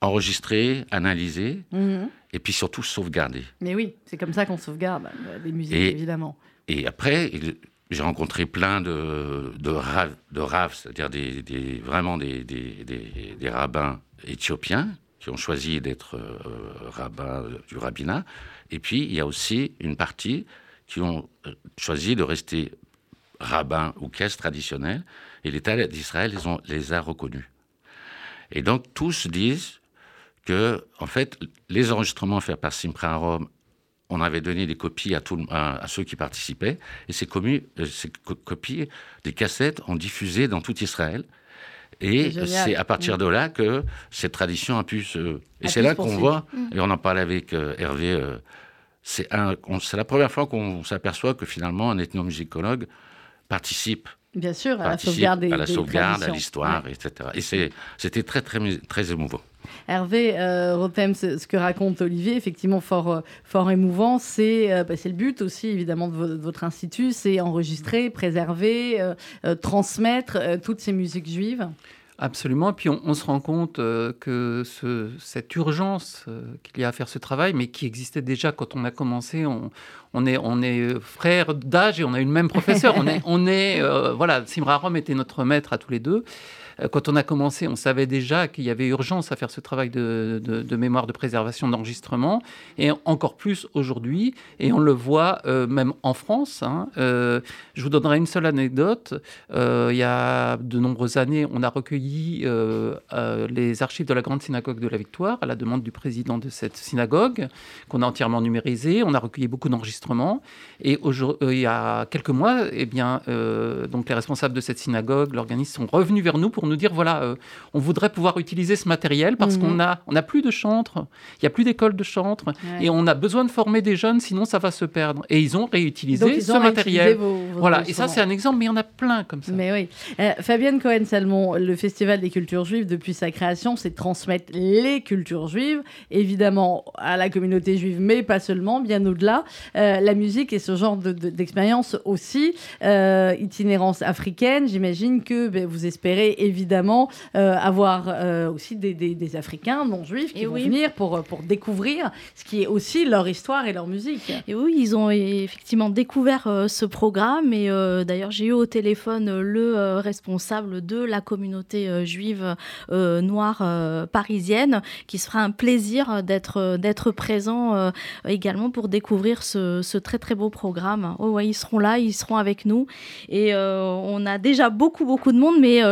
enregistrer, analyser, mhm. et puis surtout sauvegarder. Mais oui, c'est comme ça qu'on sauvegarde euh, les musiques, évidemment. Et après, j'ai rencontré plein de, de, raves, c'est-à-dire des, vraiment des, rabbins éthiopiens qui ont choisi d'être euh, rabbins du rabbinat. Et puis, il y a aussi une partie qui ont euh, choisi de rester rabbins ou caisses traditionnelles. Et l'État d'Israël les, les a reconnus. Et donc, tous disent que, en fait, les enregistrements faits par Simcha Rome, on avait donné des copies à, tout, à, ceux qui participaient, et ces, euh, ces copies, des cassettes, ont diffusé dans tout Israël. Et c'est à partir mm. de là que cette tradition a pu se... Et c'est là qu'on voit, mm. et on en parlait avec euh, Hervé, euh, c'est la première fois qu'on s'aperçoit que finalement un ethnomusicologue participe Bien sûr, à la sauvegarde, à, la sauvegarde, à l'histoire, etc. Et c'était très, très, très émouvant. Hervé euh, Rotem, ce que raconte Olivier, effectivement fort, euh, fort émouvant, euh, bah, c'est le but aussi évidemment de, votre institut, c'est enregistrer, préserver, transmettre toutes ces musiques juives. Absolument. Et puis on, se rend compte que cette urgence qu'il y a à faire ce travail, mais qui existait déjà quand on a commencé, on, on est, on est frères d'âge et on a eu le même professeur. on est, on est voilà, Simra Rom était notre maître à tous les deux. Euh, quand on a commencé, on savait déjà qu'il y avait urgence à faire ce travail de, mémoire, de préservation, d'enregistrement, et encore plus aujourd'hui, et on le voit euh, même en France. Hein. Euh, je vous donnerai une seule anecdote. il y a de nombreuses années, on a recueilli les archives de la Grande Synagogue de la Victoire à la demande du président de cette synagogue, qu'on a entièrement numérisé. On a recueilli beaucoup d'enregistrements, et il y a quelques mois, eh bien, donc les responsables de cette synagogue, l'organisme, sont revenus vers nous pour nous dire voilà, euh, on voudrait pouvoir utiliser ce matériel parce mhm. qu'on a, on a plus de chantres, il y a plus d'écoles de chantres et on a besoin de former des jeunes, sinon ça va se perdre. Et ils ont réutilisé ce matériel. voilà, et ça c'est un exemple, mais il y en a plein comme ça. Mais oui. Euh, Fabienne Cohen-Salmon, le Festival des cultures juives, depuis sa création, c'est de transmettre les cultures juives, évidemment à la communauté juive, mais pas seulement, bien au-delà. Euh, la musique et ce genre d'expérience aussi. itinérance africaine, j'imagine que ben, vous espérez évidemment évidemment euh, avoir euh, aussi des, Africains non juifs qui vont venir pour, pour découvrir ce qui est aussi leur histoire et leur musique. Et oui, ils ont effectivement découvert euh, ce programme et d'ailleurs j'ai eu au téléphone le responsable de la communauté juive noire parisienne qui se fera un plaisir d'être d'être présent également pour découvrir ce, ce, très très beau programme. Oh ouais, ils seront là, ils seront avec nous et on a déjà beaucoup beaucoup de monde mais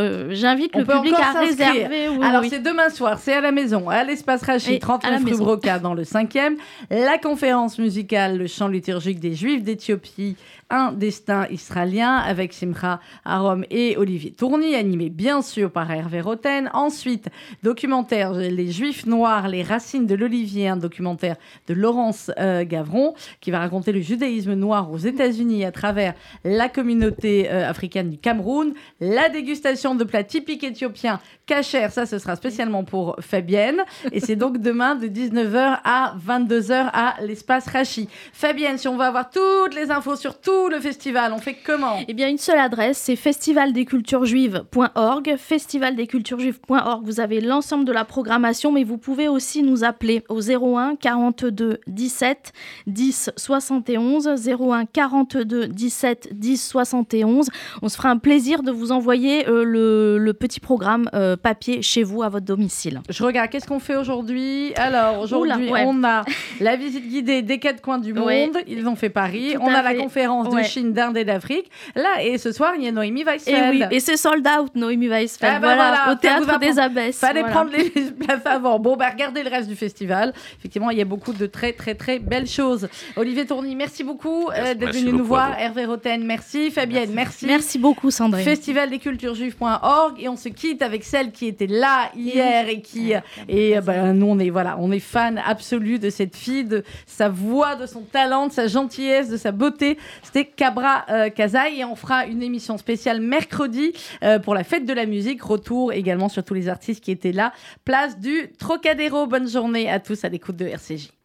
j'invite le public à réserver. Alors, c'est demain soir, c'est à la maison, à l'espace Rachid, 39 rue Broca, dans le 5e. La conférence musicale, le chant liturgique des Juifs d'Éthiopie un destin israélien avec Simcha Arom et Olivier Tourny, animé bien sûr par Hervé Roten. Ensuite, documentaire Les Juifs Noirs, les racines de l'Olivier, un documentaire de Laurence euh, Gavron qui va raconter le judaïsme noir aux États-Unis à travers la communauté euh, africaine du Cameroun. La dégustation de plats typiques éthiopiens Cachère, ça, ce sera spécialement pour Fabienne. Et c'est donc demain de 19h à 22h à l'espace Rachi. Fabienne, si on veut avoir toutes les infos sur tout le festival, on fait comment? Eh bien, une seule adresse, c'est festivaldesculturesjuives.org. Festivaldesculturesjuives.org, vous avez l'ensemble de la programmation, mais vous pouvez aussi nous appeler au 01 42 17 10 71. 01 42 17 10 71. On se fera un plaisir de vous envoyer euh, le, le, petit programme euh, papier chez vous à votre domicile. Je regarde, qu'est-ce qu'on fait aujourd'hui? Alors, aujourd'hui, ouais. on a la visite guidée des quatre coins du monde. Ouais. Ils ont fait Paris. Tout on a fait. la conférence ouais. de Chine, d'Inde et d'Afrique. Là, et ce soir, il y a Noémie Weissfeld. Et, oui, et c'est sold out, Noémie Weissfeld. Ah bah voilà, voilà, au Théâtre des Abbesses. Fallait voilà. prendre les places avant. Bon, bah regardez le reste du festival. Effectivement, il y a beaucoup de très, très, très belles choses. Olivier Tourny, merci beaucoup euh, d'être venu nous voir. Hervé Roten, merci. Fabienne, merci. Merci beaucoup, Sandrine. Festivaldesculturesjuives.org et on se quitte avec celle qui était là hier et qui et ben nous on est voilà on est fan absolu de cette fille de sa voix de son talent de sa gentillesse de sa beauté. C'était Cabra euh, Kazaï et on fera une émission spéciale mercredi euh, pour la fête de la musique. Retour également sur tous les artistes qui étaient là. Place du Trocadéro. Bonne journée à tous à l'écoute de RCJ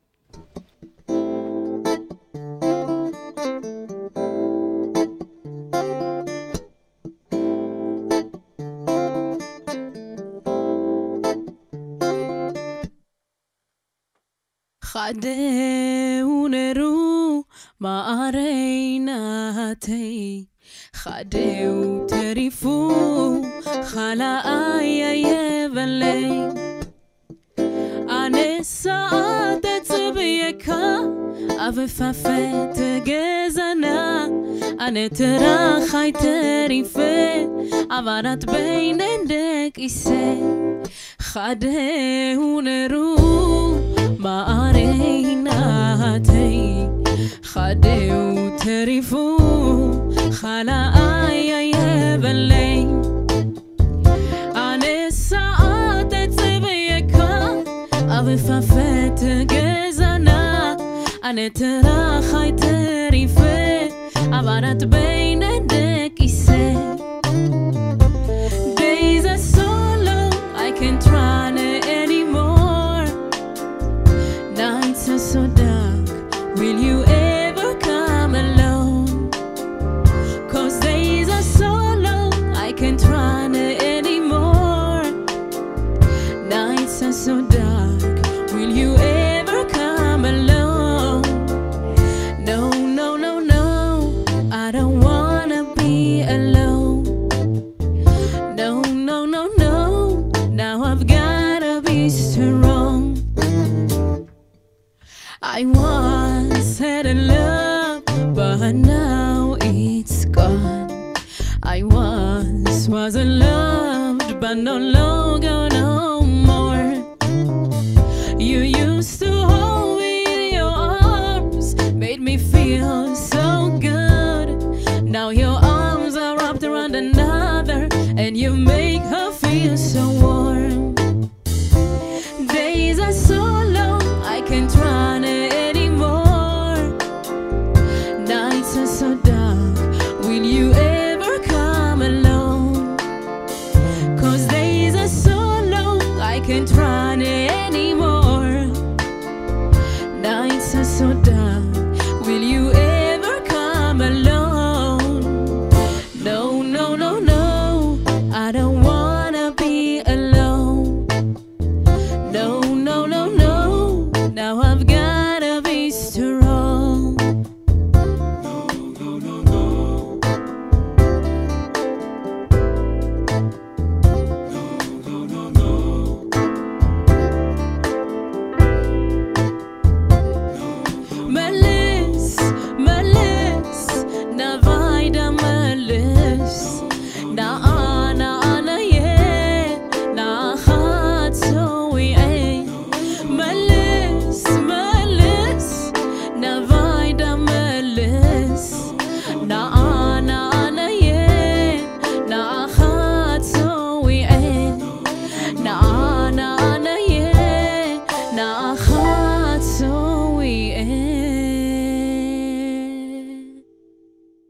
خدהו נרו מערי חדהו טריפו חלה איי יבלי הנשאת צבייקה אבפפת גזנה. הנטרה חי טריפה עברת בין דק איסה. חדהו נרו ما أريناتي خدو تريفو خلا آيا يبلي أنا ساعات تبيكا أبفافت جزنا أنا ترى خاي تريفي عبرت بين عندك إسي Days are so long I can't run anymore